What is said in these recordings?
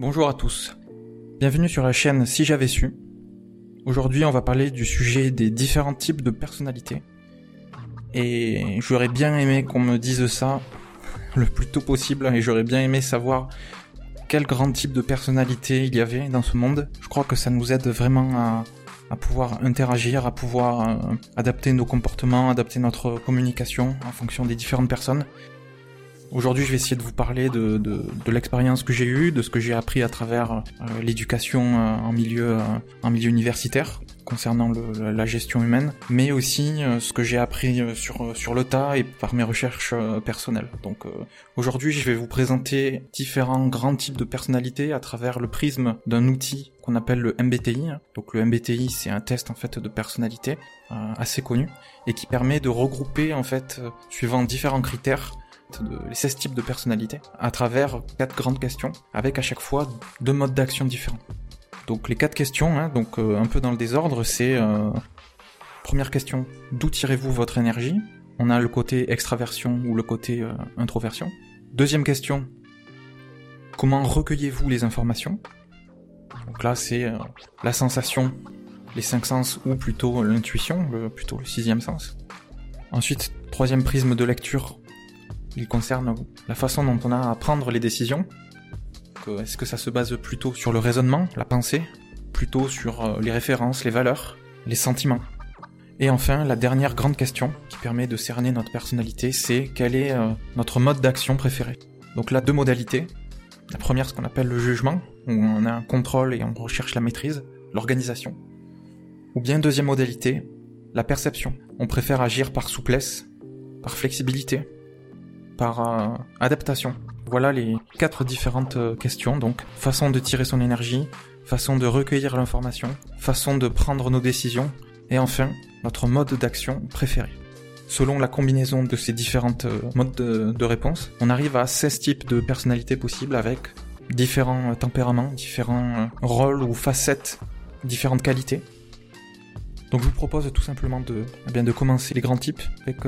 Bonjour à tous. Bienvenue sur la chaîne Si j'avais su. Aujourd'hui, on va parler du sujet des différents types de personnalités. Et j'aurais bien aimé qu'on me dise ça le plus tôt possible et j'aurais bien aimé savoir quel grand type de personnalité il y avait dans ce monde. Je crois que ça nous aide vraiment à, pouvoir interagir, à pouvoir euh, adapter nos comportements, adapter notre communication en fonction des différentes personnes. Aujourd'hui, je vais essayer de vous parler de, de, de l'expérience que j'ai eue, de ce que j'ai appris à travers euh, l'éducation euh, en milieu euh, en milieu universitaire concernant la gestion humaine, mais aussi ce que j'ai appris sur sur le et par mes recherches personnelles. Donc aujourd'hui, je vais vous présenter différents grands types de personnalités à travers le prisme d'un outil qu'on appelle le MBTI. Donc le MBTI, c'est un test en fait de personnalité assez connu et qui permet de regrouper en fait suivant différents critères de, les 16 types de personnalités à travers quatre grandes questions avec à chaque fois deux modes d'action différents. Donc les quatre questions, hein, donc euh, un peu dans le désordre, c'est euh, première question, d'où tirez-vous votre énergie? On a le côté extraversion ou le côté euh, introversion. Deuxième question, comment recueillez-vous les informations? Donc là c'est la sensation, les cinq sens ou plutôt l'intuition, plutôt le sixième sens. Ensuite, troisième prisme de lecture, il concerne la façon dont on a à prendre les décisions. Est-ce que ça se base plutôt sur le raisonnement, la pensée, plutôt sur euh, les références, les valeurs, les sentiments? Et enfin, la dernière grande question qui permet de cerner notre personnalité, c'est quel est euh, notre mode d'action préféré? Donc là, deux modalités. La première, ce qu'on appelle le jugement, où on a un contrôle et on recherche la maîtrise, l'organisation. Ou bien deuxième modalité, la perception. On préfère agir par souplesse, par flexibilité, euh, adaptation. Voilà les quatre différentes euh, questions. Donc, façon de tirer son énergie, façon de recueillir l'information, façon de prendre nos décisions, et enfin, notre mode d'action préféré. Selon la combinaison de ces différentes euh, modes de, réponse, on arrive à 16 types de personnalités possibles avec différents tempéraments, différents rôles ou facettes, différentes qualités. Donc je vous propose tout simplement de, eh bien, de commencer les grands types avec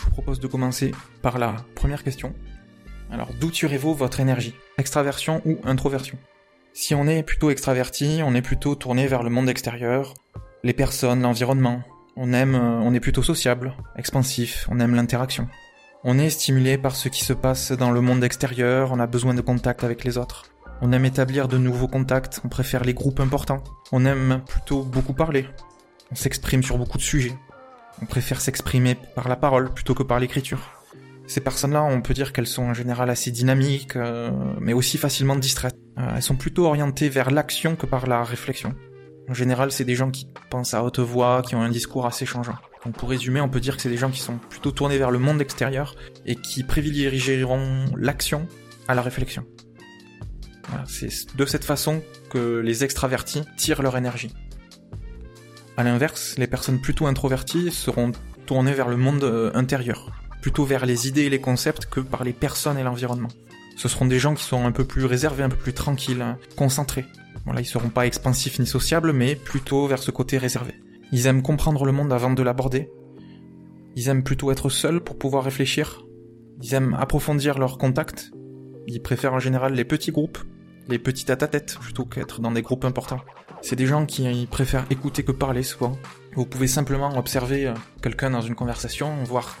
je vous propose de commencer par la première question. Alors, d'où tirez-vous votre énergie? Extraversion ou introversion? Si on est plutôt extraverti, on est plutôt tourné vers le monde extérieur, les personnes, l'environnement. On aime, euh, on est plutôt sociable, expansif, on aime l'interaction. On est stimulé par ce qui se passe dans le monde extérieur, on a besoin de contact avec les autres. On aime établir de nouveaux contacts, on préfère les groupes importants. On aime plutôt beaucoup parler. On s'exprime sur beaucoup de sujets. On préfère s'exprimer par la parole plutôt que par l'écriture. Ces personnes-là, on peut dire qu'elles sont en général assez dynamiques, euh, mais aussi facilement distraites. Euh, elles sont plutôt orientées vers l'action que par la réflexion. En général, c'est des gens qui pensent à haute voix, qui ont un discours assez changeant. Donc pour résumer, on peut dire que c'est des gens qui sont plutôt tournés vers le monde extérieur et qui privilégieront l'action à la réflexion. c'est de cette façon que les extravertis tirent leur énergie. À l'inverse, les personnes plutôt introverties seront tournées vers le monde euh, intérieur, plutôt vers les idées et les concepts que par les personnes et l'environnement. Ce seront des gens qui sont un peu plus réservés, un peu plus tranquilles, hein, concentrés. Voilà, ils seront pas expansifs ni sociables, mais plutôt vers ce côté réservé. Ils aiment comprendre le monde avant de l'aborder. Ils aiment plutôt être seuls pour pouvoir réfléchir. Ils aiment approfondir leurs contacts. Ils préfèrent en général les petits groupes, les petits tête-à-tête, plutôt qu'être dans des groupes importants. C'est des gens qui préfèrent écouter que parler souvent. Vous pouvez simplement observer euh, quelqu'un dans une conversation, voir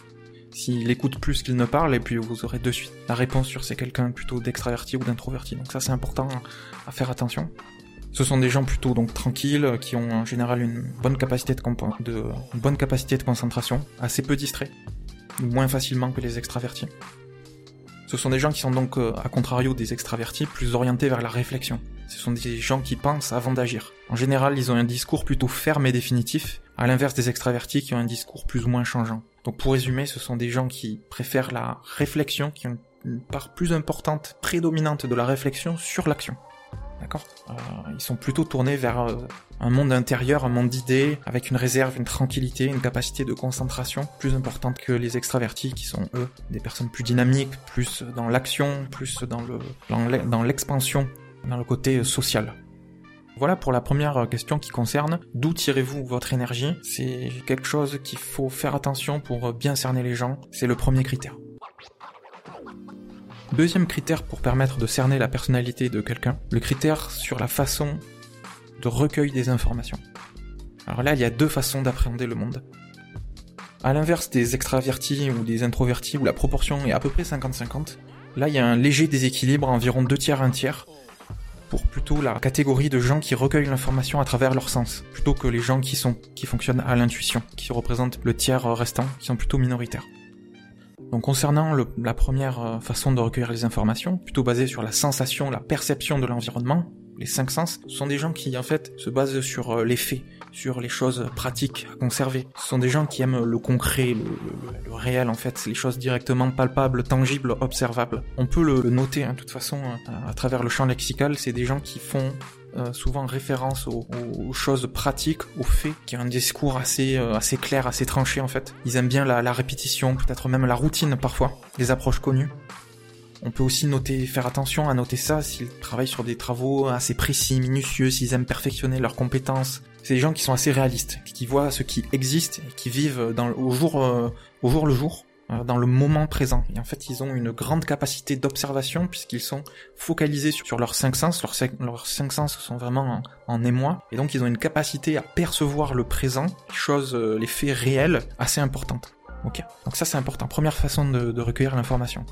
s'il écoute plus qu'il ne parle, et puis vous aurez de suite la réponse sur c'est quelqu'un plutôt d'extraverti ou d'introverti. Donc ça c'est important à faire attention. Ce sont des gens plutôt donc tranquilles, qui ont en général une bonne capacité de, de une bonne capacité de concentration, assez peu distraits, moins facilement que les extravertis. Ce sont des gens qui sont donc, euh, à contrario des extravertis, plus orientés vers la réflexion. Ce sont des gens qui pensent avant d'agir. En général, ils ont un discours plutôt ferme et définitif, à l'inverse des extravertis qui ont un discours plus ou moins changeant. Donc pour résumer, ce sont des gens qui préfèrent la réflexion, qui ont une part plus importante, prédominante de la réflexion sur l'action. D'accord? Euh, Ils sont plutôt tournés vers euh, un monde intérieur, un monde d'idées, avec une réserve, une tranquillité, une capacité de concentration plus importante que les extravertis, qui sont eux des personnes plus dynamiques, plus dans l'action, plus dans le dans l'expansion, dans le côté social. Voilà pour la première question qui concerne d'où tirez-vous votre énergie. C'est quelque chose qu'il faut faire attention pour bien cerner les gens. C'est le premier critère. Deuxième critère pour permettre de cerner la personnalité de quelqu'un, le critère sur la façon de recueil des informations. Alors là, il y a deux façons d'appréhender le monde. À l'inverse des extravertis ou des introvertis où la proportion est à peu près 50-50, là il y a un léger déséquilibre, environ deux tiers, un tiers, pour plutôt la catégorie de gens qui recueillent l'information à travers leur sens, plutôt que les gens qui sont qui fonctionnent à l'intuition, qui représentent le tiers restant, qui sont plutôt minoritaires. Donc concernant la première euh, façon de recueillir les informations, plutôt basée sur la sensation, la perception de l'environnement, les cinq sens, sont des gens qui en fait se basent sur euh, les faits, sur les choses pratiques à conserver. Ce sont des gens qui aiment le concret, le, réel en fait, les choses directement palpables, tangibles, observables. On peut le, noter hein, de toute façon euh, à travers le champ lexical, c'est des gens qui font euh, souvent référence aux, choses pratiques, aux faits, qui ont un discours assez euh, assez clair, assez tranché en fait. Ils aiment bien la, répétition, peut-être même la routine parfois, les approches connues. On peut aussi noter, faire attention à noter ça s'ils travaillent sur des travaux assez précis, minutieux, s'ils aiment perfectionner leurs compétences. C'est des gens qui sont assez réalistes, qui voient ce qui existe et qui vivent dans, au jour euh, au jour le jour euh, dans le moment présent. Et en fait, ils ont une grande capacité d'observation puisqu'ils sont focalisés sur leurs cinq sens. Leurs, cinq sens sont vraiment en, émoi. Et donc, ils ont une capacité à percevoir le présent, les choses, euh, les faits réels assez importantes. Ok. Donc ça, c'est important. Première façon de, recueillir l'information.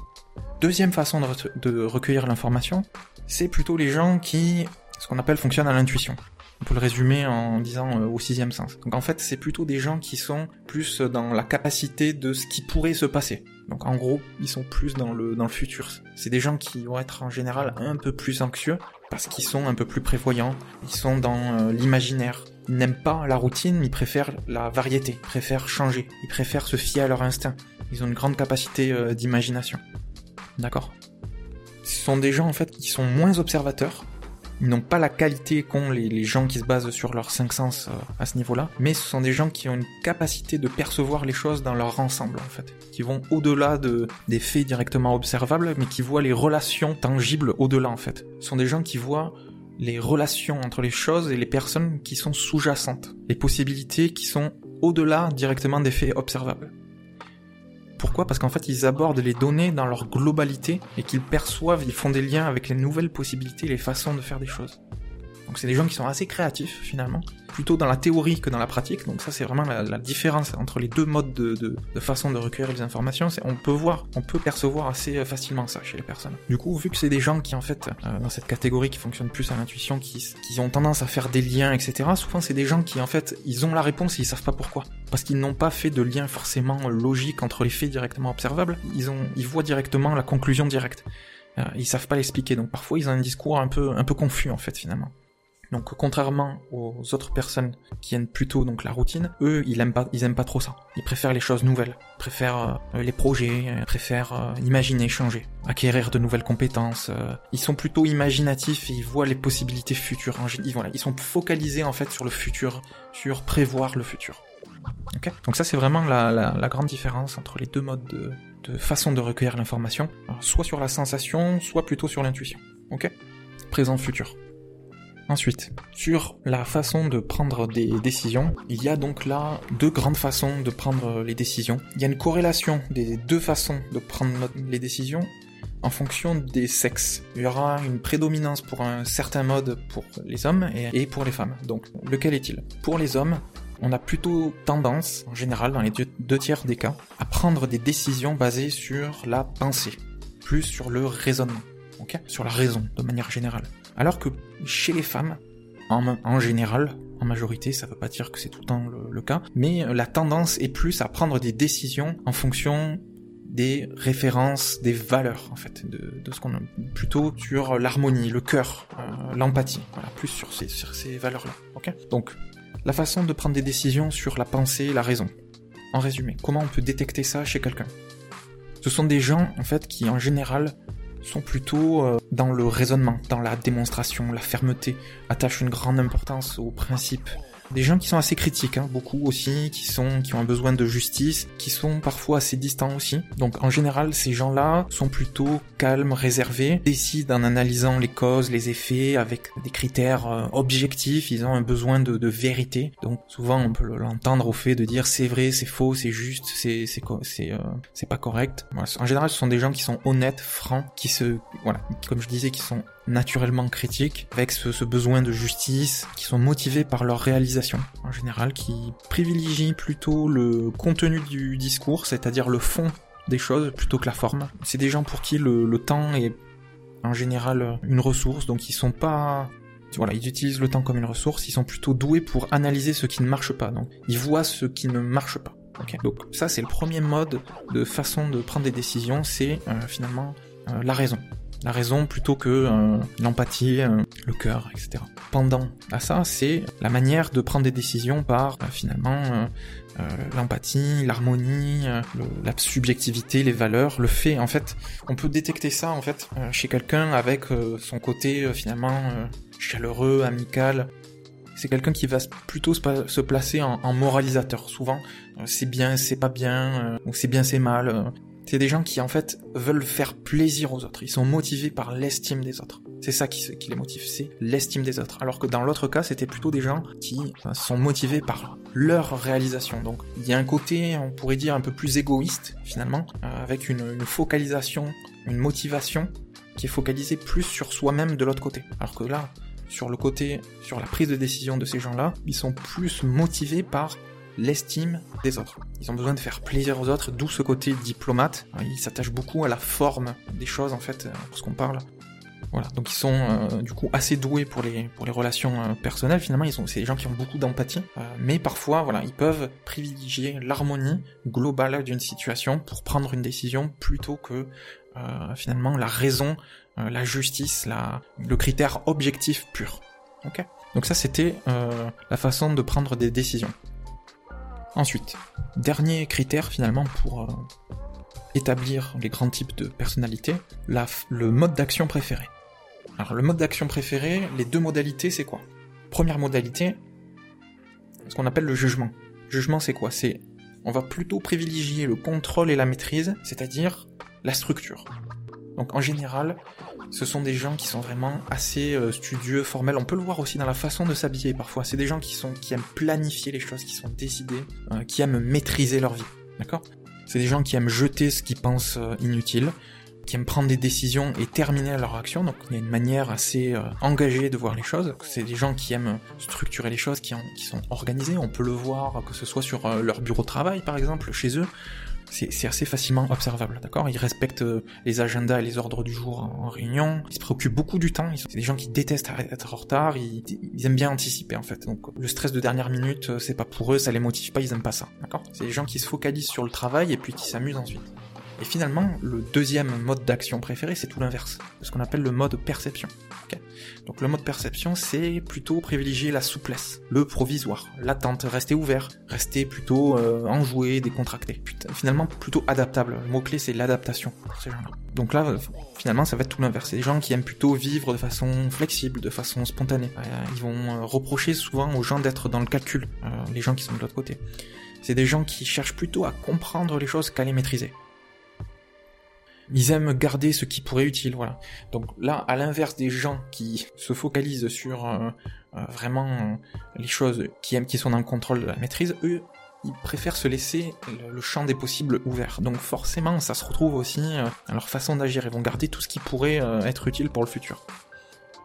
Deuxième façon de, recueillir l'information, c'est plutôt les gens qui, ce qu'on appelle, fonctionnent à l'intuition. On peut le résumer en disant euh, au sixième sens. Donc en fait, c'est plutôt des gens qui sont plus dans la capacité de ce qui pourrait se passer. Donc en gros, ils sont plus dans le dans le futur. C'est des gens qui vont être en général un peu plus anxieux parce qu'ils sont un peu plus prévoyants. Ils sont dans euh, l'imaginaire. Ils n'aiment pas la routine, mais ils préfèrent la variété, ils préfèrent changer, ils préfèrent se fier à leur instinct. Ils ont une grande capacité euh, d'imagination. D'accord. Ce sont des gens en fait qui sont moins observateurs, ils n'ont pas la qualité qu'ont les, gens qui se basent sur leurs cinq sens euh, à ce niveau-là, mais ce sont des gens qui ont une capacité de percevoir les choses dans leur ensemble, en fait, qui vont au-delà de, des faits directement observables, mais qui voient les relations tangibles au-delà, en fait. Ce sont des gens qui voient les relations entre les choses et les personnes qui sont sous-jacentes, les possibilités qui sont au-delà directement des faits observables. Pourquoi? Parce qu'en fait, ils abordent les données dans leur globalité et qu'ils perçoivent, ils font des liens avec les nouvelles possibilités, les façons de faire des choses. Donc c'est des gens qui sont assez créatifs finalement, plutôt dans la théorie que dans la pratique. Donc ça c'est vraiment la, différence entre les deux modes de, façon de recueillir les informations. On peut voir, on peut percevoir assez euh, facilement ça chez les personnes. Du coup, vu que c'est des gens qui en fait euh, dans cette catégorie qui fonctionnent plus à l'intuition, qui, ont tendance à faire des liens, etc. Souvent c'est des gens qui en fait ils ont la réponse et ils savent pas pourquoi, parce qu'ils n'ont pas fait de lien forcément logique entre les faits directement observables. Ils voient directement la conclusion directe. Euh, ils savent pas l'expliquer, donc parfois ils ont un discours un peu confus en fait finalement. Donc contrairement aux autres personnes qui aiment plutôt donc la routine, eux ils aiment pas ils aiment pas trop ça. Ils préfèrent les choses nouvelles, ils préfèrent euh, les projets, ils préfèrent euh, imaginer, changer, acquérir de nouvelles compétences. Euh. ils sont plutôt imaginatifs et ils voient les possibilités futures. Ils, ils sont focalisés en fait sur le futur, sur prévoir le futur. Okay donc ça c'est vraiment la, grande différence entre les deux modes de, façon de recueillir l'information, soit sur la sensation, soit plutôt sur l'intuition. Ok? Présent-futur. Ensuite, sur la façon de prendre des décisions, il y a donc là deux grandes façons de prendre les décisions. Il y a une corrélation des deux façons de prendre les décisions en fonction des sexes. Il y aura une prédominance pour un certain mode pour les hommes et pour les femmes. Donc, lequel est-il? Pour les hommes, on a plutôt tendance, en général, dans les deux tiers des cas, à prendre des décisions basées sur la pensée, plus sur le raisonnement, ok? Sur la raison, de manière générale. Alors que chez les femmes, en, général, en majorité, ça veut pas dire que c'est tout le temps le, cas, mais la tendance est plus à prendre des décisions en fonction des références, des valeurs en fait, de, ce qu'on a plutôt sur l'harmonie, le cœur, euh, l'empathie, voilà, plus sur ces, valeurs-là. Donc, la façon de prendre des décisions sur la pensée, la raison. En résumé, comment on peut détecter ça chez quelqu'un? Ce sont des gens en fait qui en général sont plutôt euh, dans le raisonnement, dans la démonstration, la fermeté, attachent une grande importance aux principes, Des gens qui sont assez critiques, hein, beaucoup aussi, qui sont, qui ont un besoin de justice, qui sont parfois assez distants aussi. Donc en général, ces gens-là sont plutôt calmes, réservés, décident en analysant les causes, les effets, avec des critères euh, objectifs. Ils ont un besoin de, de vérité. Donc souvent, on peut l'entendre au fait de dire c'est vrai, c'est faux, c'est juste, c'est c'est c'est euh, c'est pas correct. En général, ce sont des gens qui sont honnêtes, francs, qui se voilà, comme je disais, qui sont naturellement critiques, avec ce, besoin de justice, qui sont motivés par leur réalisation, en général, qui privilégient plutôt le contenu du discours, c'est-à-dire le fond des choses, plutôt que la forme. C'est des gens pour qui le, temps est en général une ressource, donc ils sont pas voilà, ils utilisent le temps comme une ressource, ils sont plutôt doués pour analyser ce qui ne marche pas, donc ils voient ce qui ne marche pas. Donc ça c'est le premier mode de façon de prendre des décisions, c'est euh, finalement euh, la raison la raison plutôt que euh, l'empathie, euh, le cœur, etc. Pendant à ça, c'est la manière de prendre des décisions par euh, finalement l'empathie, l'harmonie, la subjectivité, les valeurs, le fait. En fait, on peut détecter ça en fait chez quelqu'un avec son côté finalement chaleureux, amical. C'est quelqu'un qui va plutôt se placer en, en moralisateur. Souvent, c'est bien, c'est pas bien, ou c'est bien, c'est mal. C'est des gens qui en fait veulent faire plaisir aux autres. Ils sont motivés par l'estime des autres. C'est ça qui, les motive, c'est l'estime des autres. Alors que dans l'autre cas, c'était plutôt des gens qui sont motivés par leur réalisation. Donc il y a un côté, on pourrait dire, un peu plus égoïste finalement, euh, avec une, une focalisation, une motivation qui est focalisée plus sur soi-même de l'autre côté. Alors que là, sur le côté, sur la prise de décision de ces gens-là, ils sont plus motivés par l'estime des autres. Ils ont besoin de faire plaisir aux autres, d'où ce côté diplomate. Ils s'attachent beaucoup à la forme des choses en fait, lorsqu'on parle. Voilà, donc ils sont euh, du coup assez doués pour les pour les relations euh, personnelles. Finalement, c'est des gens qui ont beaucoup d'empathie, euh, mais parfois voilà, ils peuvent privilégier l'harmonie globale d'une situation pour prendre une décision plutôt que finalement la raison, la justice, la le critère objectif pur. Ok? Donc ça c'était la façon de prendre des décisions. Ensuite, dernier critère finalement pour euh, établir les grands types de personnalité, le mode d'action préféré. Alors le mode d'action préféré, les deux modalités, c'est quoi? Première modalité, ce qu'on appelle le jugement. Jugement, c'est quoi? C'est on va plutôt privilégier le contrôle et la maîtrise, c'est-à-dire la structure. Donc en général, ce sont des gens qui sont vraiment assez euh, studieux, formels. On peut le voir aussi dans la façon de s'habiller parfois. C'est des gens qui sont qui aiment planifier les choses, qui sont décidés, euh, qui aiment maîtriser leur vie. D'accord? C'est des gens qui aiment jeter ce qu'ils pensent euh, inutile, qui aiment prendre des décisions et terminer leur action. Donc il y a une manière assez engagée de voir les choses. C'est des gens qui aiment structurer les choses, qui sont organisés. On peut le voir que ce soit sur leur bureau de travail par exemple, chez eux c'est assez facilement observable, d'accord? Ils respectent euh, les agendas et les ordres du jour en, réunion, ils se préoccupent beaucoup du temps, c'est des gens qui détestent être en retard, ils, aiment bien anticiper en fait. Donc le stress de dernière minute, euh, c'est pas pour eux, ça les motive pas, ils aiment pas ça, d'accord? C'est des gens qui se focalisent sur le travail et puis qui s'amusent ensuite. Et finalement, le deuxième mode d'action préféré, c'est tout l'inverse, ce qu'on appelle le mode perception. Donc le mode perception, c'est plutôt privilégier la souplesse, le provisoire, l'attente, rester ouvert, rester plutôt euh, enjoué, décontracté. Finalement, plutôt adaptable. Le mot-clé, c'est l'adaptation pour ces gens-là. Donc là, finalement, ça va être tout l'inverse. C'est des gens qui aiment plutôt vivre de façon flexible, de façon spontanée. Euh, ils vont euh, reprocher souvent aux gens d'être dans le calcul, les gens qui sont de l'autre côté. C'est des gens qui cherchent plutôt à comprendre les choses qu'à les maîtriser ils aiment garder ce qui pourrait être utile, voilà. Donc là, à l'inverse des gens qui se focalisent sur euh, euh, vraiment euh, les choses qui aiment, qui sont dans le contrôle de la maîtrise, eux, ils préfèrent se laisser le, champ des possibles ouvert. Donc forcément, ça se retrouve aussi à leur façon d'agir. Ils vont garder tout ce qui pourrait être utile pour le futur.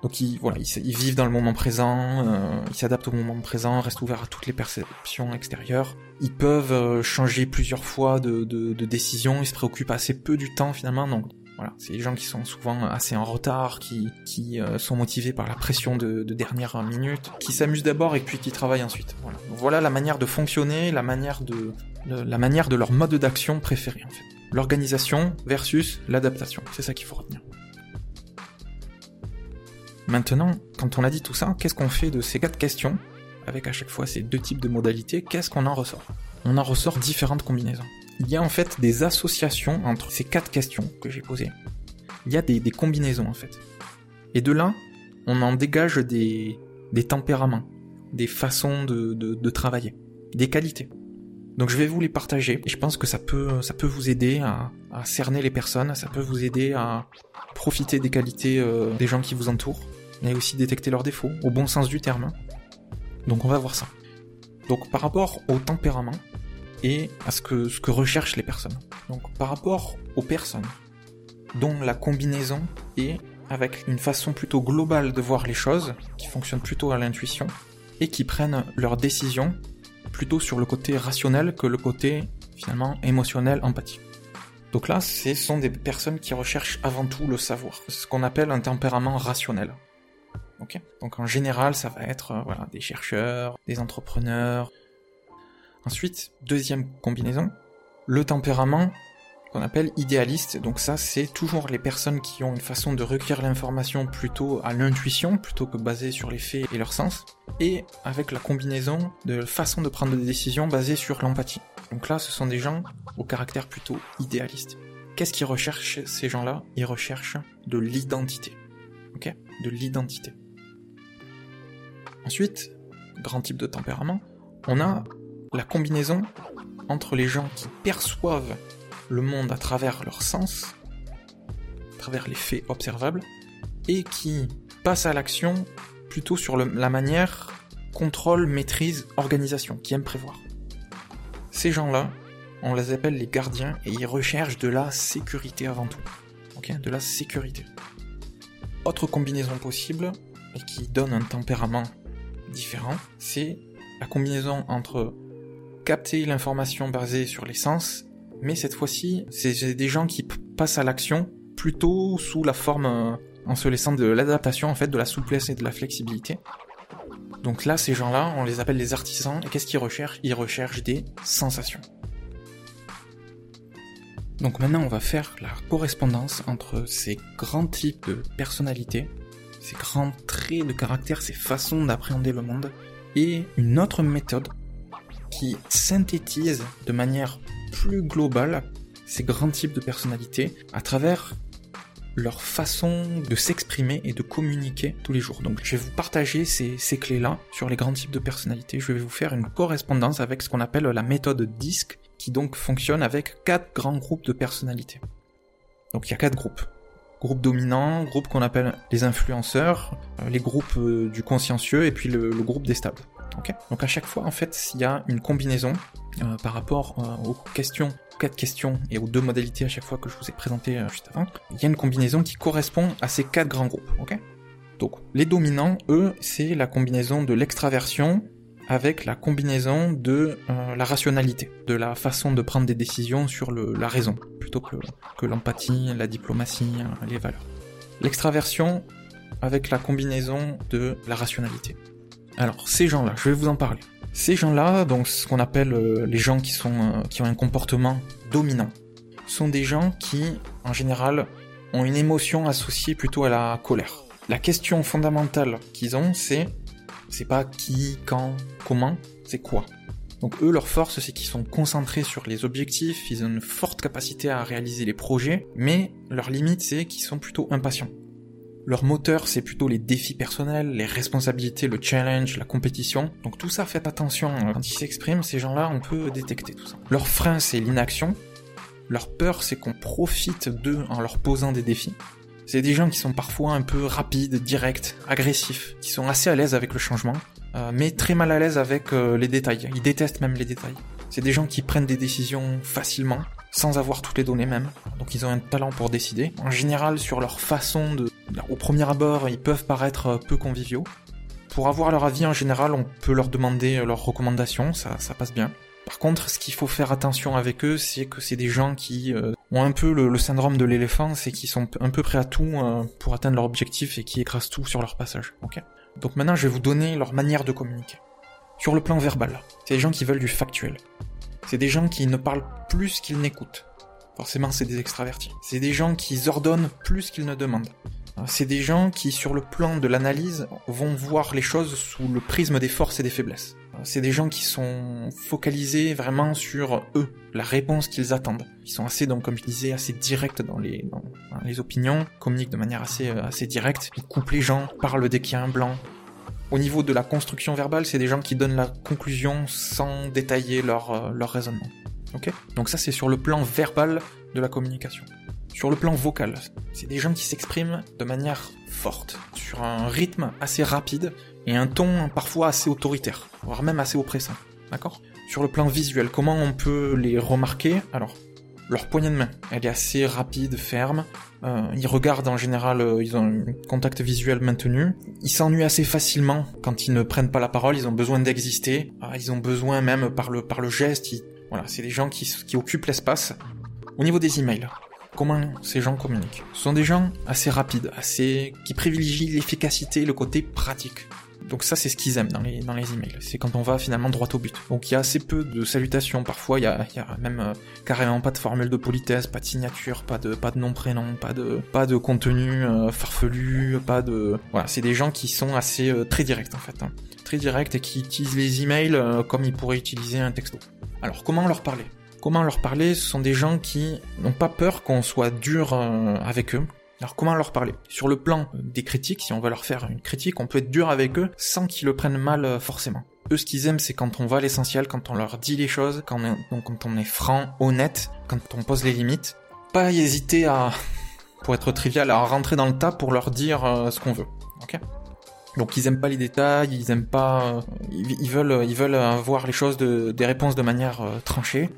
Donc ils, voilà, ils, vivent dans le moment présent, euh, ils s'adaptent au moment présent, restent ouverts à toutes les perceptions extérieures. Ils peuvent euh, changer plusieurs fois de, de, de, décision, ils se préoccupent assez peu du temps finalement. Donc voilà, c'est des gens qui sont souvent assez en retard, qui, qui euh, sont motivés par la pression de, de dernière minute, qui s'amusent d'abord et puis qui travaillent ensuite. Voilà. voilà la manière de fonctionner, la manière de, la manière de leur mode d'action préféré en fait. L'organisation versus l'adaptation, c'est ça qu'il faut retenir. Maintenant, quand on a dit tout ça, qu'est-ce qu'on fait de ces quatre questions, avec à chaque fois ces deux types de modalités, qu'est-ce qu'on en ressort? On en ressort différentes combinaisons. Il y a en fait des associations entre ces quatre questions que j'ai posées. Il y a des, combinaisons en fait. Et de là, on en dégage des, tempéraments. des façons de, travailler, des qualités. Donc je vais vous les partager et je pense que ça peut, ça peut vous aider à cerner les personnes, ça peut vous aider à profiter des qualités euh, des gens qui vous entourent, mais aussi détecter leurs défauts, au bon sens du terme. Donc on va voir ça. Donc par rapport au tempérament et à ce que, ce que recherchent les personnes. Donc par rapport aux personnes dont la combinaison est avec une façon plutôt globale de voir les choses, qui fonctionne plutôt à l'intuition, et qui prennent leurs décisions plutôt sur le côté rationnel que le côté finalement émotionnel, empathique. Donc là, ce sont des personnes qui recherchent avant tout le savoir, ce qu'on appelle un tempérament rationnel. Donc en général, ça va être euh, des chercheurs, des entrepreneurs. Ensuite, deuxième combinaison, le tempérament qu'on appelle idéaliste. Donc ça, c'est toujours les personnes qui ont une façon de recueillir l'information plutôt à l'intuition, plutôt que basée sur les faits et leur sens, et avec la combinaison de façon de prendre des décisions basées sur l'empathie. Donc là, ce sont des gens au caractère plutôt idéaliste. Qu'est-ce qu'ils recherchent ces gens-là? Ils recherchent de l'identité. Ok? De l'identité. Ensuite, grand type de tempérament, on a la combinaison entre les gens qui perçoivent le monde à travers leur sens, à travers les faits observables, et qui passent à l'action plutôt sur la manière contrôle, maîtrise, organisation, qui aiment prévoir. Ces gens-là, on les appelle les gardiens et ils recherchent de la sécurité avant tout. Ok? De la sécurité. Autre combinaison possible, et qui donne un tempérament différent, c'est la combinaison entre capter l'information basée sur les sens mais cette fois-ci, c'est des gens qui passent à l'action plutôt sous la forme, euh, en se laissant de l'adaptation, en fait, de la souplesse et de la flexibilité. Donc là, ces gens-là, on les appelle les artisans, et qu'est-ce qu'ils recherchent? Ils recherchent des sensations. Donc maintenant, on va faire la correspondance entre ces grands types de personnalités, ces grands traits de caractère, ces façons d'appréhender le monde, et une autre méthode qui synthétise de manière plus global ces grands types de personnalités à travers leur façon de s'exprimer et de communiquer tous les jours. Donc je vais vous partager ces, clés-là sur les grands types de personnalités. Je vais vous faire une correspondance avec ce qu'on appelle la méthode DISC, qui donc fonctionne avec quatre grands groupes de personnalités. Donc il y a quatre groupes. Groupe dominant, groupe qu'on appelle les influenceurs, euh, les groupes euh, du consciencieux et puis le, le groupe des stables. Donc à chaque fois, en fait, il y a une combinaison euh, par rapport euh, aux questions, quatre questions et aux deux modalités à chaque fois que je vous ai présenté euh, juste avant. Il y a une combinaison qui correspond à ces quatre grands groupes. Ok? Donc les dominants, eux, c'est la combinaison de l'extraversion avec la combinaison de la rationalité, de la façon de prendre des décisions sur le, la raison, plutôt que, que l'empathie, la diplomatie, les valeurs. L'extraversion avec la combinaison de la rationalité. Alors, ces gens-là, je vais vous en parler. Ces gens-là, donc ce qu'on appelle euh, les gens qui sont euh, qui ont un comportement dominant, sont des gens qui, en général, ont une émotion associée plutôt à la colère. La question fondamentale qu'ils ont, c'est c'est pas qui, quand, comment, c'est quoi. Donc eux, leur force, c'est qu'ils sont concentrés sur les objectifs, ils ont une forte capacité à réaliser les projets, mais leur limite, c'est qu'ils sont plutôt impatients. Leur moteur, c'est plutôt les défis personnels, les responsabilités, le challenge, la compétition. Donc tout ça, faites attention. Hein. Quand ils s'expriment, ces gens-là, on peut détecter tout ça. Leur frein, c'est l'inaction. Leur peur, c'est qu'on profite d'eux en leur posant des défis. C'est des gens qui sont parfois un peu rapides, directs, agressifs, qui sont assez à l'aise avec le changement, euh, mais très mal à l'aise avec euh, les détails. Ils détestent même les détails. C'est des gens qui prennent des décisions facilement, sans avoir toutes les données même. Donc ils ont un talent pour décider. En général, sur leur façon de... Au premier abord, ils peuvent paraître peu conviviaux. Pour avoir leur avis, en général, on peut leur demander leurs recommandations, ça, passe bien. Par contre, ce qu'il faut faire attention avec eux, c'est que c'est des gens qui euh, ont un peu le, syndrome de l'éléphant, c'est qu'ils sont un peu prêts à tout euh, pour atteindre leur objectif et qui écrasent tout sur leur passage. Donc maintenant, je vais vous donner leur manière de communiquer. Sur le plan verbal, c'est des gens qui veulent du factuel. C'est des gens qui ne parlent plus qu'ils n'écoutent. Forcément, c'est des extravertis. C'est des gens qui ordonnent plus qu'ils ne demandent. C'est des gens qui, sur le plan de l'analyse, vont voir les choses sous le prisme des forces et des faiblesses. C'est des gens qui sont focalisés vraiment sur eux, la réponse qu'ils attendent. Ils sont assez, donc, comme je disais, assez directs dans les, dans, les opinions, communiquent de manière assez, euh, assez directe. Ils coupent les gens, parlent dès qu'il y a un blanc. Au niveau de la construction verbale, c'est des gens qui donnent la conclusion sans détailler leur, euh, leur raisonnement. Ok? Donc ça, c'est sur le plan verbal de la communication. Sur le plan vocal, c'est des gens qui s'expriment de manière forte, sur un rythme assez rapide et un ton parfois assez autoritaire, voire même assez oppressant. D'accord? Sur le plan visuel, comment on peut les remarquer? Alors, leur poignée de main, elle est assez rapide, ferme. Euh, ils regardent en général, euh, ils ont un contact visuel maintenu. Ils s'ennuient assez facilement quand ils ne prennent pas la parole. Ils ont besoin d'exister. Ah, ils ont besoin même par le par le geste. Voilà, c'est des gens qui, qui occupent l'espace. Au niveau des emails, comment ces gens communiquent Ce sont des gens assez rapides, assez qui privilégient l'efficacité, le côté pratique. Donc ça, c'est ce qu'ils aiment dans les, emails. C'est quand on va finalement droit au but. Donc il y a assez peu de salutations. Parfois, il y a, même euh, carrément pas de formule de politesse, pas de signature, pas de, pas de nom prénom, pas de, pas de contenu euh, farfelu, pas de, voilà, c'est des gens qui sont assez euh, très directs en fait, hein. très directs et qui utilisent les emails comme ils pourraient utiliser un texto. Alors comment leur parler? Comment leur parler Ce sont des gens qui n'ont pas peur qu'on soit dur avec eux, alors comment leur parler? Sur le plan des critiques, si on veut leur faire une critique, on peut être dur avec eux sans qu'ils le prennent mal euh, forcément. Eux, ce qu'ils aiment, c'est quand on va à l'essentiel, quand on leur dit les choses, quand on, est, franc, honnête, quand on pose les limites. Pas hésiter à, pour être trivial, à rentrer dans le tas pour leur dire euh, ce qu'on veut. Ok? Donc ils aiment pas les détails, ils aiment pas, euh, ils, veulent, ils avoir les choses de, des réponses de manière tranchée.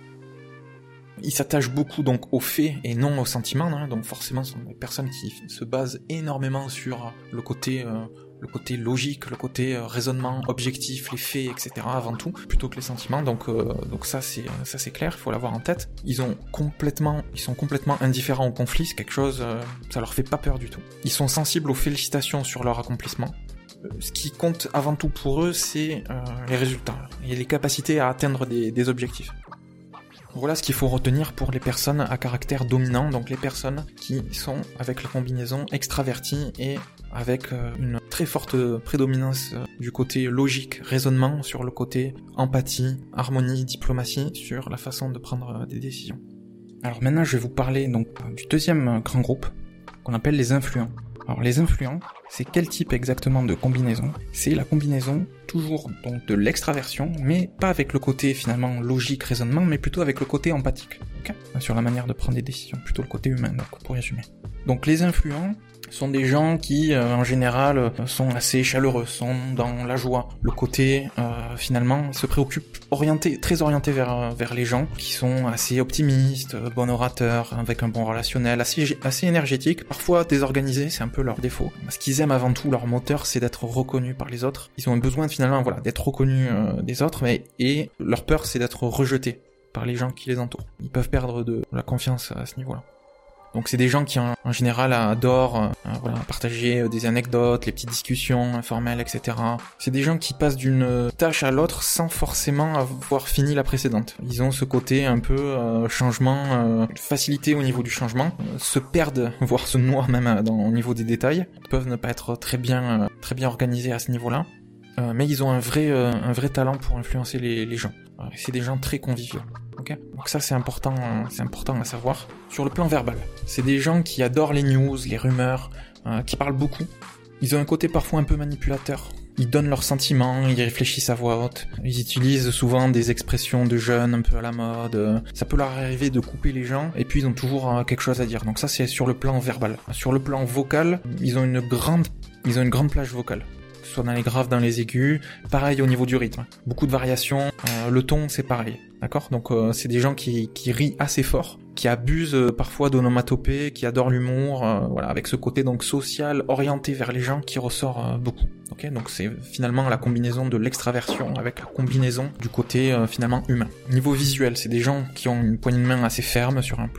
Il s'attache beaucoup donc aux faits et non aux sentiments, hein. donc forcément ce sont des personnes qui se basent énormément sur le côté euh, le côté logique, le côté euh, raisonnement objectif, les faits, etc. avant tout, plutôt que les sentiments. Donc euh, donc ça c'est ça c'est clair, il faut l'avoir en tête. Ils ont complètement ils sont complètement indifférents au conflit, c'est quelque chose ça leur fait pas peur du tout. Ils sont sensibles aux félicitations sur leur accomplissement. Ce qui compte avant tout pour eux, c'est les résultats et les capacités à atteindre des, des objectifs. Voilà ce qu'il faut retenir pour les personnes à caractère dominant, donc les personnes qui sont avec la combinaison extravertie et avec euh, une très forte prédominance euh, du côté logique, raisonnement, sur le côté empathie, harmonie, diplomatie, sur la façon de prendre euh, des décisions. Alors maintenant je vais vous parler donc du deuxième grand groupe qu'on appelle les influents. Alors les influents, c'est quel type exactement de combinaison? C'est la combinaison toujours donc de l'extraversion, mais pas avec le côté finalement logique, raisonnement, mais plutôt avec le côté empathique, sur la manière de prendre des décisions, plutôt le côté humain, donc pour résumer. Donc les influents, sont des gens qui, euh, en général, euh, sont assez chaleureux, sont dans la joie. Le côté, euh, finalement, se préoccupe, orienté, très orienté vers vers les gens, qui sont assez optimistes, bon orateurs, avec un bon relationnel, assez assez énergétiques, parfois désorganisés, c'est un peu leur défaut. Ce qu'ils aiment avant tout, leur moteur, c'est d'être reconnus par les autres. Ils ont besoin finalement, voilà, d'être reconnus des autres, mais et leur peur, c'est d'être rejetés par les gens qui les entourent. Ils peuvent perdre de la confiance à ce niveau-là. Donc c'est des gens qui en, général adorent euh, voilà, partager euh, des anecdotes, les petites discussions informelles, etc. C'est des gens qui passent d'une tâche à l'autre sans forcément avoir fini la précédente. Ils ont ce côté un peu euh, changement, facilité au niveau du changement, se perdent, voire se noient même dans, au niveau des détails, ils peuvent ne pas être très bien, très bien organisés à ce niveau-là. mais ils ont un vrai, un vrai talent pour influencer les, les gens. C'est des gens très conviviaux. Donc ça c'est important, c'est important à savoir. Sur le plan verbal, c'est des gens qui adorent les news, les rumeurs, euh, qui parlent beaucoup. Ils ont un côté parfois un peu manipulateur. Ils donnent leurs sentiments, ils réfléchissent à voix haute. Ils utilisent souvent des expressions de jeunes un peu à la mode. Ça peut leur arriver de couper les gens et puis ils ont toujours euh, quelque chose à dire. Donc ça c'est sur le plan verbal. Sur le plan vocal, ils ont une grande, ils ont une grande plage vocale dans les graves, dans les aigus. Pareil au niveau du rythme. Beaucoup de variations. Euh, le ton, c'est pareil. D'accord? Donc euh, c'est des gens qui, qui rient assez fort, qui abusent euh, parfois d'onomatopée, qui adorent l'humour, voilà, avec ce côté donc social, orienté vers les gens qui ressort beaucoup. Ok? Donc c'est finalement la combinaison de l'extraversion avec la combinaison du côté finalement humain. Niveau visuel, c'est des gens qui ont une poignée de main assez ferme sur un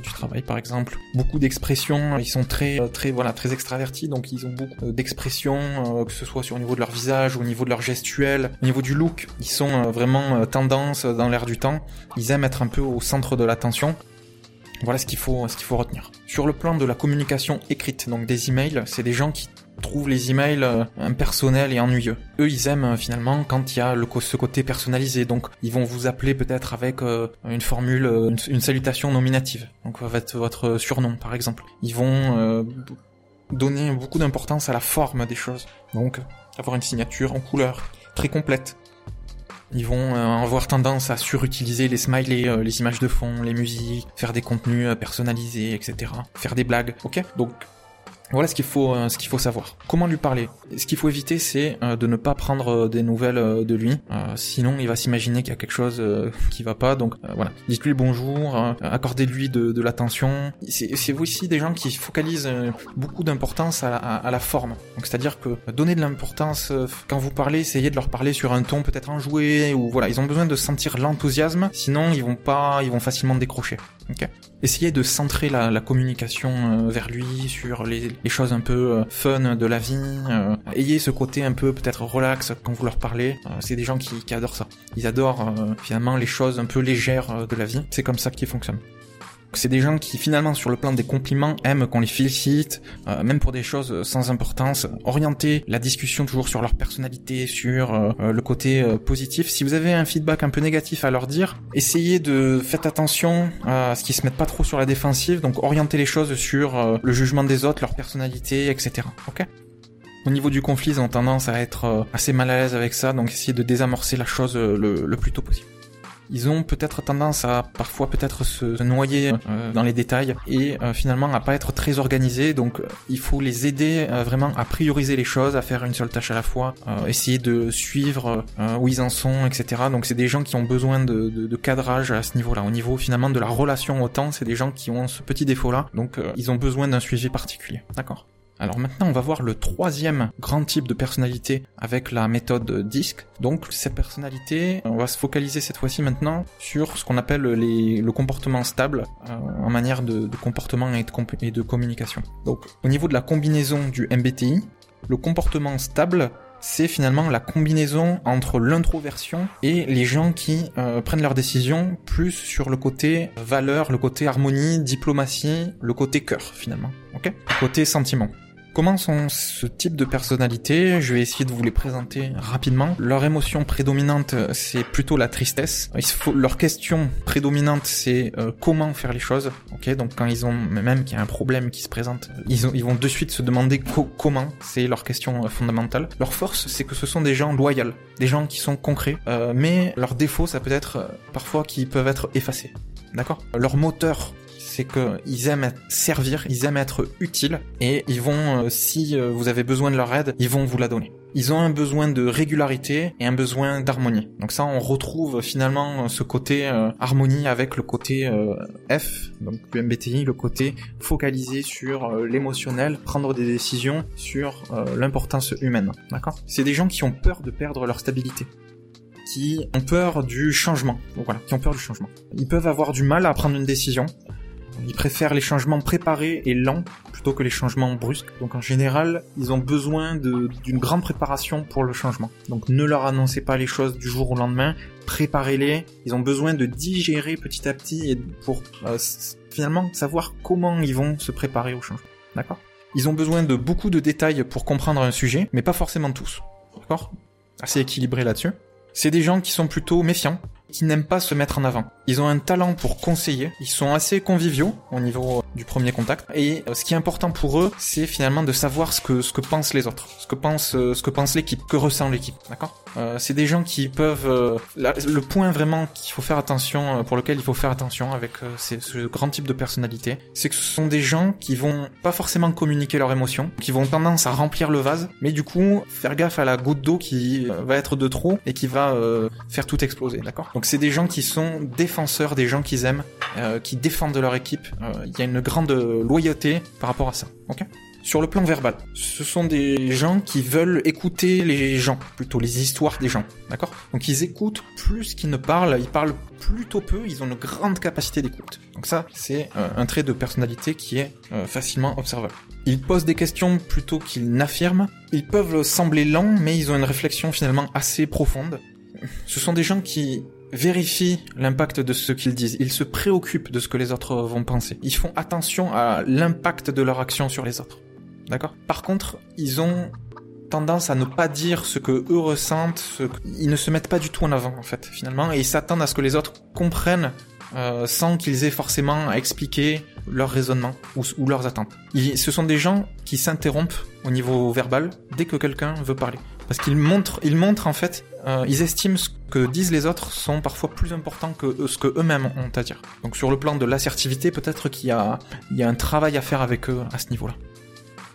du travail par exemple. Beaucoup d'expressions, ils sont très euh, très voilà très extravertis donc ils ont beaucoup d'expressions euh, que ce soit sur au niveau de leur visage, au niveau de leur gestuelle, au niveau du look, ils sont euh, vraiment tendance dans l'air du temps. Ils aiment être un peu au centre de l'attention. Voilà ce qu'il faut ce qu'il faut retenir. Sur le plan de la communication écrite, donc des emails, c'est des gens qui trouvent les emails euh, impersonnels et ennuyeux. Eux, ils aiment euh, finalement quand il y a ce côté personnalisé. Donc, ils vont vous appeler peut-être avec euh, une formule, une, salutation nominative. Donc, votre, surnom, par exemple. Ils vont donner beaucoup d'importance à la forme des choses. Donc, avoir une signature en couleur très complète. Ils vont avoir tendance à surutiliser les smileys, les images de fond, les musiques, faire des contenus personnalisés, etc. Faire des blagues, ok? Donc voilà ce qu'il faut, euh, ce qu'il faut savoir. Comment lui parler? Ce qu'il faut éviter, c'est euh, de ne pas prendre euh, des nouvelles de lui. sinon, il va s'imaginer qu'il y a quelque chose qui va pas. Donc voilà, dites-lui bonjour, accordez-lui de, de l'attention. C'est aussi des gens qui focalisent beaucoup d'importance à, à, la forme. Donc c'est-à-dire que donner de l'importance quand vous parlez, essayez de leur parler sur un ton peut-être enjoué ou voilà, ils ont besoin de sentir l'enthousiasme. Sinon, ils vont pas, ils vont facilement décrocher. Ok Essayez de centrer la, communication vers lui sur les, choses un peu euh, fun de la vie. Euh, ayez ce côté un peu peut-être relax quand vous leur parlez. Euh, c'est des gens qui, qui, adorent ça. Ils adorent finalement les choses un peu légères de la vie. C'est comme ça qu'ils fonctionnent. C'est des gens qui finalement sur le plan des compliments aiment qu'on les félicite, euh, même pour des choses sans importance, orienter la discussion toujours sur leur personnalité, sur euh, le côté euh, positif. Si vous avez un feedback un peu négatif à leur dire, essayez de faire attention à ce qu'ils se mettent pas trop sur la défensive, donc orienter les choses sur le jugement des autres, leur personnalité, etc. Au niveau du conflit, ils ont tendance à être assez mal à l'aise avec ça, donc essayez de désamorcer la chose le plus tôt possible ils ont peut-être tendance à parfois peut-être se noyer euh, dans les détails et euh, finalement à pas être très organisés. Donc euh, il faut les aider vraiment à prioriser les choses, à faire une seule tâche à la fois, essayer de suivre où ils en sont, etc. Donc c'est des gens qui ont besoin de, de, de cadrage à ce niveau-là. Au niveau finalement de la relation au temps, c'est des gens qui ont ce petit défaut-là. Donc ils ont besoin d'un suivi particulier. D'accord? Alors maintenant, on va voir le troisième grand type de personnalité avec la méthode DISC. Donc cette personnalité, on va se focaliser cette fois-ci maintenant sur ce qu'on appelle le comportement stable euh, en manière de, comportement et de, communication. Donc au niveau de la combinaison du MBTI, le comportement stable, c'est finalement la combinaison entre l'introversion et les gens qui euh, prennent leurs décisions plus sur le côté valeur, le côté harmonie, diplomatie, le côté cœur finalement, ok? Côté sentiment. Comment sont ce type de personnalité Je vais essayer de vous les présenter rapidement. Leur émotion prédominante, c'est plutôt la tristesse. Leur question prédominante, c'est euh, comment faire les choses. Ok, donc quand ils ont même qu'il y a un problème qui se présente, ils vont de suite se demander comment. C'est leur question euh, fondamentale. Leur force, c'est que ce sont des gens loyaux, des gens qui sont concrets. Euh, mais leur défaut, ça peut être parfois qu'ils peuvent être effacés. D'accord? Leur moteur c'est qu'ils aiment servir, ils aiment être utiles, et ils vont, euh, si euh, vous avez besoin de leur aide, ils vont vous la donner. Ils ont un besoin de régularité et un besoin d'harmonie. Donc ça, on retrouve finalement ce côté euh, harmonie avec le côté F, donc le MBTI, le côté focalisé sur l'émotionnel, prendre des décisions sur l'importance humaine. D'accord? C'est des gens qui ont peur de perdre leur stabilité qui ont peur du changement. Voilà, qui ont peur du changement. Ils peuvent avoir du mal à prendre une décision. Ils préfèrent les changements préparés et lents plutôt que les changements brusques. Donc en général, ils ont besoin d'une grande préparation pour le changement. Donc ne leur annoncez pas les choses du jour au lendemain, préparez-les. Ils ont besoin de digérer petit à petit et pour euh, finalement savoir comment ils vont se préparer au changement. D'accord? Ils ont besoin de beaucoup de détails pour comprendre un sujet, mais pas forcément tous. D'accord? Assez équilibré là-dessus. C'est des gens qui sont plutôt méfiants, qui n'aiment pas se mettre en avant. Ils ont un talent pour conseiller, ils sont assez conviviaux au niveau du premier contact. Et euh, ce qui est important pour eux, c'est finalement de savoir ce que ce que pensent les autres, ce que pense euh, ce que pense l'équipe, que ressent l'équipe, d'accord? Euh, C'est des gens qui peuvent le point vraiment qu'il faut faire attention pour lequel il faut faire attention avec ce grand type de personnalité, c'est que ce sont des gens qui vont pas forcément communiquer leurs émotions, qui vont tendance à remplir le vase, mais du coup faire gaffe à la goutte d'eau qui va être de trop et qui va faire tout exploser, d'accord? Donc c'est des gens qui sont défenseurs des gens qu'ils aiment, euh, qui défendent leur équipe. Euh, il y a une grande loyauté par rapport à ça. Ok? Sur le plan verbal, ce sont des gens qui veulent écouter les gens, plutôt les histoires des gens, d'accord? Donc ils écoutent plus qu'ils ne parlent, ils parlent plutôt peu, ils ont une grande capacité d'écoute. Donc ça, c'est euh, un trait de personnalité qui est facilement observable. Ils posent des questions plutôt qu'ils n'affirment, ils peuvent sembler lents, mais ils ont une réflexion finalement assez profonde. Ce sont des gens qui vérifient l'impact de ce qu'ils disent. Ils se préoccupent de ce que les autres vont penser. Ils font attention à l'impact de leur action sur les autres. D'accord? Par contre, ils ont tendance à ne pas dire ce que eux ressentent, ils ne se mettent pas du tout en avant en fait finalement et ils s'attendent à ce que les autres comprennent euh, sans qu'ils aient forcément à expliquer leur raisonnement ou, leurs attentes. ce sont des gens qui s'interrompent au niveau verbal dès que quelqu'un veut parler. Parce qu'ils montrent, ils montrent en fait, euh, ils estiment ce que disent les autres sont parfois plus importants que ce que eux-mêmes ont à dire. Donc sur le plan de l'assertivité, peut-être qu'il y a, un travail à faire avec eux à ce niveau-là.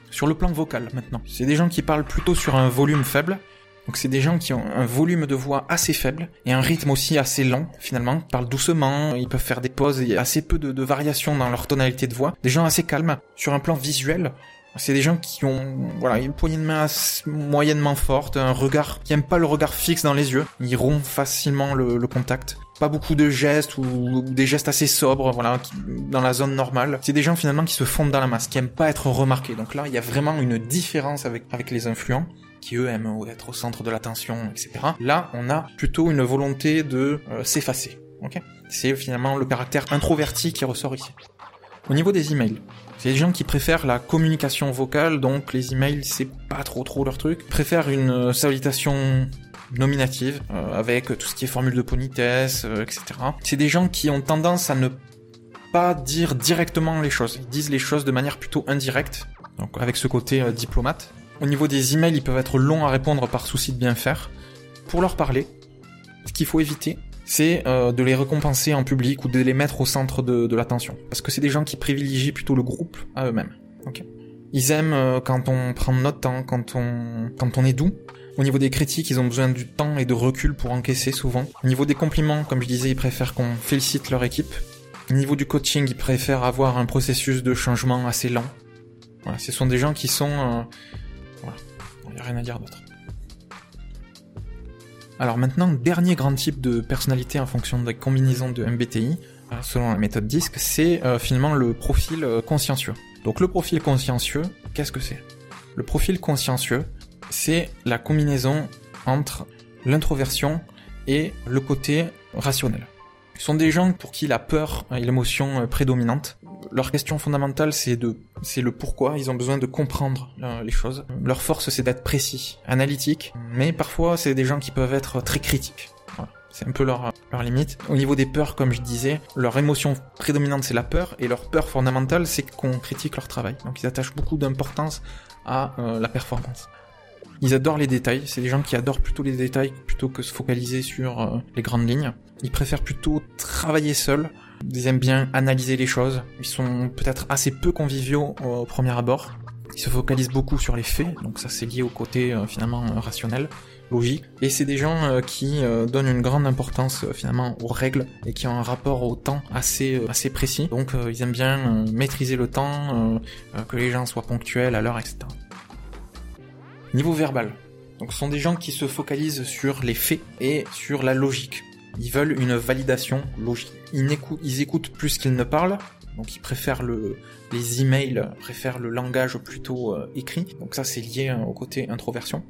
Sur le plan vocal maintenant, c'est des gens qui parlent plutôt sur un volume faible. Donc c'est des gens qui ont un volume de voix assez faible et un rythme aussi assez lent finalement. Ils parlent doucement, ils peuvent faire des pauses, il y a assez peu de variations dans leur tonalité de voix. Des gens assez calmes. Sur un plan visuel, c'est des gens qui ont voilà une poignée de main moyennement forte, un regard qui aiment pas le regard fixe dans les yeux. Ils rompent facilement le, contact. Pas beaucoup de gestes ou, des gestes assez sobres, voilà, dans la zone normale. C'est des gens finalement qui se fondent dans la masse, qui aiment pas être remarqués. Donc là, il y a vraiment une différence avec avec les influents qui eux aiment être au centre de l'attention, etc. Là, on a plutôt une volonté de euh, s'effacer. Ok? C'est finalement le caractère introverti qui ressort ici. Au niveau des emails, c'est des gens qui préfèrent la communication vocale, donc les emails c'est pas trop trop leur truc. Préfèrent une euh, salutation nominative, euh, avec tout ce qui est formule de politesse, euh, etc. C'est des gens qui ont tendance à ne pas dire directement les choses. Ils disent les choses de manière plutôt indirecte, donc avec ce côté diplomate. Au niveau des emails, ils peuvent être longs à répondre par souci de bien faire. Pour leur parler, ce qu'il faut éviter, c'est euh, de les récompenser en public ou de les mettre au centre de, l'attention. Parce que c'est des gens qui privilégient plutôt le groupe à eux-mêmes. Ils aiment euh, quand on prend notre temps, quand on, quand on est doux. Au niveau des critiques, ils ont besoin du temps et de recul pour encaisser souvent. Au niveau des compliments, comme je disais, ils préfèrent qu'on félicite leur équipe. Au niveau du coaching, ils préfèrent avoir un processus de changement assez lent. Voilà, ce sont des gens qui sont... Euh, voilà, il n'y a rien à dire d'autre. Alors maintenant, dernier grand type de personnalité en fonction des combinaisons de MBTI, euh, selon la méthode DISC, c'est euh, finalement le profil euh, consciencieux. Donc le profil consciencieux, qu'est-ce que c'est? Le profil consciencieux, c'est la combinaison entre l'introversion et le côté rationnel. Ce sont des gens pour qui la peur est l'émotion prédominante leur question fondamentale, c'est de, c'est le pourquoi. Ils ont besoin de comprendre euh, les choses. Leur force, c'est d'être précis, analytique, mais parfois, c'est des gens qui peuvent être très critiques. C'est un peu leur, leur limite. Au niveau des peurs, comme je disais, leur émotion prédominante, c'est la peur, et leur peur fondamentale, c'est qu'on critique leur travail. Donc ils attachent beaucoup d'importance à euh, la performance. Ils adorent les détails, c'est des gens qui adorent plutôt les détails plutôt que se focaliser sur euh, les grandes lignes. Ils préfèrent plutôt travailler seuls, ils aiment bien analyser les choses. Ils sont peut-être assez peu conviviaux au premier abord. Ils se focalisent beaucoup sur les faits, donc ça c'est lié au côté euh, finalement euh, rationnel, logique. Et c'est des gens euh, qui donnent une grande importance finalement aux règles et qui ont un rapport au temps assez assez précis. Donc ils aiment bien maîtriser le temps, que les gens soient ponctuels à l'heure, etc. Niveau verbal. Donc ce sont des gens qui se focalisent sur les faits et sur la logique. Ils veulent une validation logique. Ils, écoutent, plus qu'ils ne parlent, donc ils préfèrent le, les emails, préfèrent le langage plutôt euh, écrit. Donc ça c'est lié hein, au côté introversion.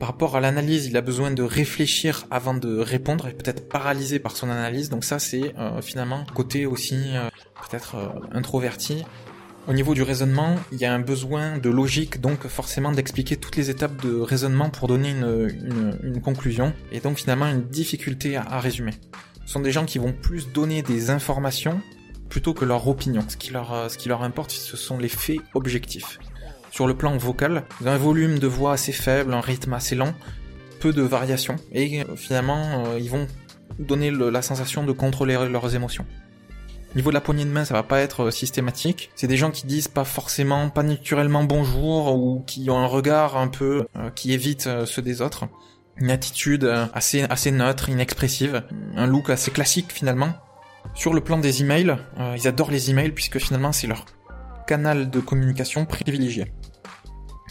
Par rapport à l'analyse, il a besoin de réfléchir avant de répondre et peut-être paralysé par son analyse. Donc ça c'est euh, finalement côté aussi euh, peut-être introverti. Au niveau du raisonnement, il y a un besoin de logique, donc forcément d'expliquer toutes les étapes de raisonnement pour donner une, conclusion, et donc finalement une difficulté à, résumer. Ce sont des gens qui vont plus donner des informations plutôt que leur opinion. Ce qui leur, ce qui leur importe, ce sont les faits objectifs. Sur le plan vocal, un volume de voix assez faible, un rythme assez lent, peu de variations, et euh, finalement, euh, ils vont donner la sensation de contrôler leurs émotions. Niveau de la poignée de main, ça va pas être euh, systématique. C'est des gens qui disent pas forcément, pas naturellement bonjour ou qui ont un regard un peu euh, qui évite euh, ceux des autres. Une attitude assez assez neutre, inexpressive, un look assez classique finalement. Sur le plan des emails, ils adorent les emails puisque finalement c'est leur canal de communication privilégié.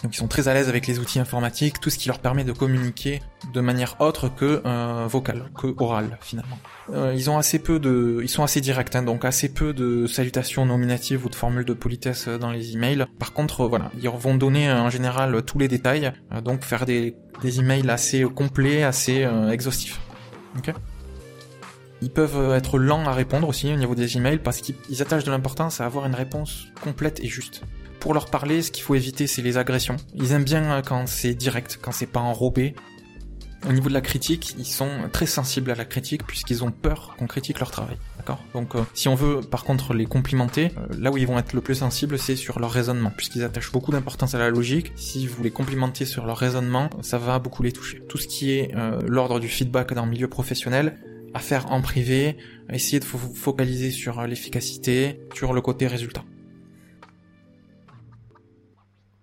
Donc ils sont très à l'aise avec les outils informatiques, tout ce qui leur permet de communiquer de manière autre que euh, vocale, que orale finalement. Euh, ils ont assez peu de, ils sont assez directs, hein, donc assez peu de salutations nominatives ou de formules de politesse dans les emails. Par contre, voilà, ils vont donner en général tous les détails, euh, donc faire des, des emails assez complets, assez exhaustifs. Ils peuvent être lents à répondre aussi au niveau des emails parce qu'ils attachent de l'importance à avoir une réponse complète et juste pour leur parler, ce qu'il faut éviter, c'est les agressions. Ils aiment bien euh, quand c'est direct, quand c'est pas enrobé. Au niveau de la critique, ils sont très sensibles à la critique puisqu'ils ont peur qu'on critique leur travail. D'accord? Donc euh, si on veut par contre les complimenter, euh, là où ils vont être le plus sensibles, c'est sur leur raisonnement puisqu'ils attachent beaucoup d'importance à la logique. Si vous les complimentez sur leur raisonnement, ça va beaucoup les toucher. Tout ce qui est l'ordre du feedback dans le milieu professionnel, à faire en privé, essayer de focaliser sur l'efficacité, sur le côté résultat.